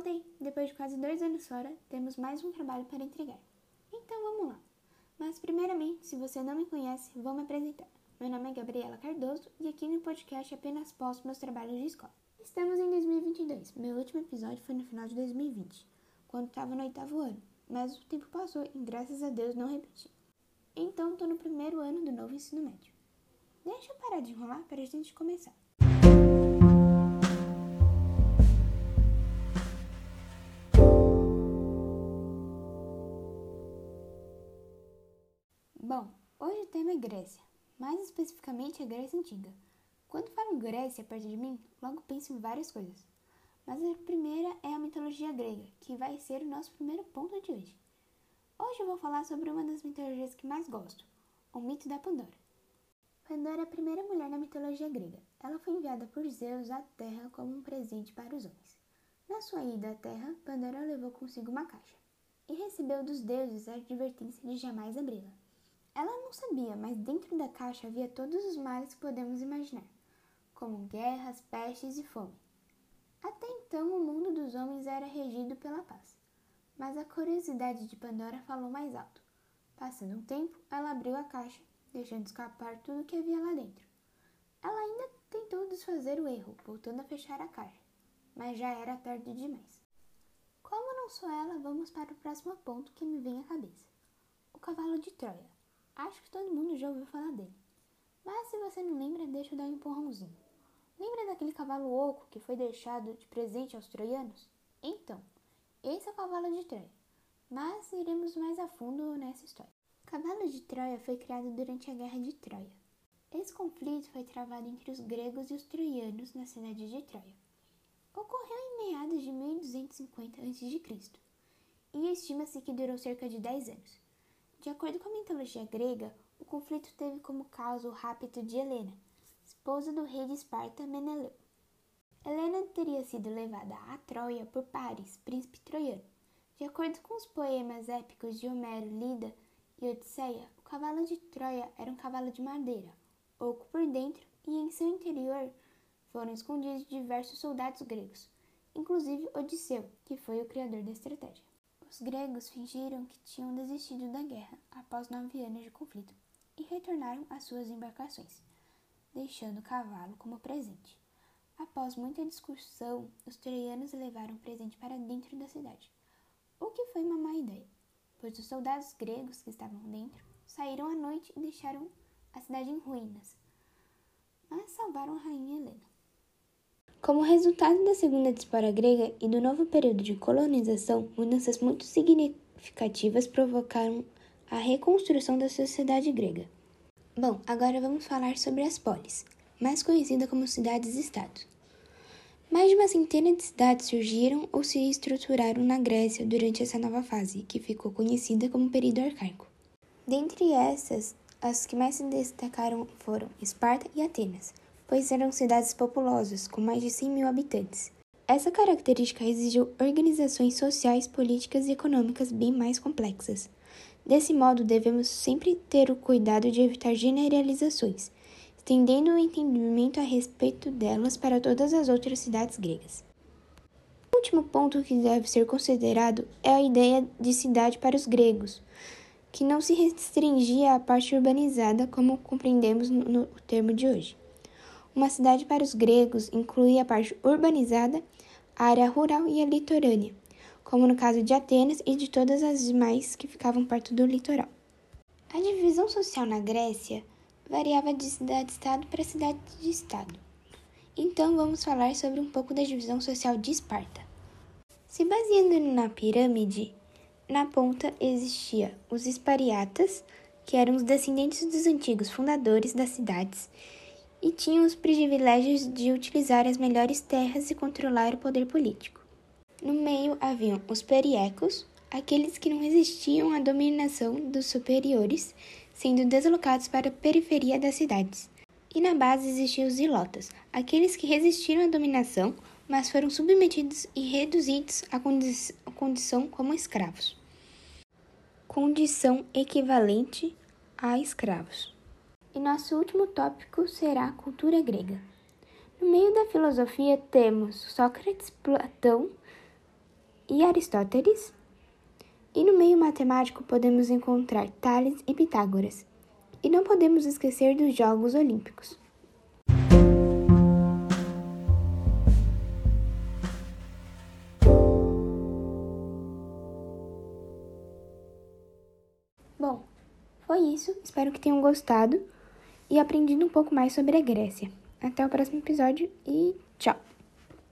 Voltei! Depois de quase dois anos fora, temos mais um trabalho para entregar. Então vamos lá! Mas, primeiramente, se você não me conhece, vou me apresentar. Meu nome é Gabriela Cardoso e aqui no podcast apenas posto meus trabalhos de escola. Estamos em 2022. Meu último episódio foi no final de 2020, quando estava no oitavo ano, mas o tempo passou e graças a Deus não repeti. Então, estou no primeiro ano do novo ensino médio. Deixa eu parar de enrolar para a gente começar. Bom, hoje o tema é Grécia, mais especificamente a Grécia Antiga. Quando falo Grécia perto de mim, logo penso em várias coisas. Mas a primeira é a mitologia grega, que vai ser o nosso primeiro ponto de hoje. Hoje eu vou falar sobre uma das mitologias que mais gosto, o mito da Pandora. Pandora é a primeira mulher na mitologia grega. Ela foi enviada por Zeus à Terra como um presente para os homens. Na sua ida à Terra, Pandora levou consigo uma caixa e recebeu dos deuses a advertência de jamais abri-la. Ela não sabia, mas dentro da caixa havia todos os males que podemos imaginar, como guerras, pestes e fome. Até então, o mundo dos homens era regido pela paz. Mas a curiosidade de Pandora falou mais alto. Passando um tempo, ela abriu a caixa, deixando escapar tudo que havia lá dentro. Ela ainda tentou desfazer o erro, voltando a fechar a caixa, mas já era tarde demais. Como não sou ela, vamos para o próximo ponto que me vem à cabeça: o cavalo de Troia. Acho que todo mundo já ouviu falar dele. Mas se você não lembra, deixa eu dar um empurrãozinho. Lembra daquele cavalo oco que foi deixado de presente aos troianos? Então, esse é o cavalo de Troia. Mas iremos mais a fundo nessa história. O cavalo de Troia foi criado durante a Guerra de Troia. Esse conflito foi travado entre os gregos e os troianos na cidade de Troia. Ocorreu em meados de 1250 a.C. e estima-se que durou cerca de 10 anos. De acordo com a mitologia grega, o conflito teve como causa o rapto de Helena, esposa do rei de Esparta Meneleu. Helena teria sido levada a Troia por Paris, príncipe troiano. De acordo com os poemas épicos de Homero, Lida e Odisseia, o cavalo de Troia era um cavalo de madeira, oco por dentro, e em seu interior foram escondidos diversos soldados gregos, inclusive Odisseu, que foi o criador da estratégia. Os gregos fingiram que tinham desistido da guerra após nove anos de conflito e retornaram às suas embarcações, deixando o cavalo como presente. Após muita discussão, os troianos levaram o presente para dentro da cidade, o que foi uma má ideia, pois os soldados gregos que estavam dentro saíram à noite e deixaram a cidade em ruínas, mas salvaram a rainha Helena. Como resultado da Segunda Dispara Grega e do novo período de colonização, mudanças muito significativas provocaram a reconstrução da sociedade grega. Bom, agora vamos falar sobre as polis, mais conhecida como cidades-estados. Mais de uma centena de cidades surgiram ou se estruturaram na Grécia durante essa nova fase, que ficou conhecida como período arcaico. Dentre essas, as que mais se destacaram foram Esparta e Atenas, pois eram cidades populosas, com mais de 100 mil habitantes. Essa característica exigiu organizações sociais, políticas e econômicas bem mais complexas. Desse modo, devemos sempre ter o cuidado de evitar generalizações, estendendo o entendimento a respeito delas para todas as outras cidades gregas. O último ponto que deve ser considerado é a ideia de cidade para os gregos, que não se restringia à parte urbanizada como compreendemos no termo de hoje. Uma cidade para os gregos incluía a parte urbanizada, a área rural e a litorânea, como no caso de Atenas e de todas as demais que ficavam perto do litoral. A divisão social na Grécia variava de cidade-estado para cidade-estado. Então vamos falar sobre um pouco da divisão social de Esparta. Se baseando na pirâmide, na ponta existia os Espariatas, que eram os descendentes dos antigos fundadores das cidades e tinham os privilégios de utilizar as melhores terras e controlar o poder político. No meio haviam os periecos, aqueles que não resistiam à dominação dos superiores, sendo deslocados para a periferia das cidades. E na base existiam os ilotas, aqueles que resistiram à dominação, mas foram submetidos e reduzidos à condi condição como escravos. Condição equivalente a escravos. E nosso último tópico será a cultura grega. No meio da filosofia temos Sócrates, Platão, e Aristóteles. E no meio matemático podemos encontrar Tales e Pitágoras. E não podemos esquecer dos Jogos Olímpicos. Bom, foi isso. Espero que tenham gostado e aprendido um pouco mais sobre a Grécia. Até o próximo episódio e tchau!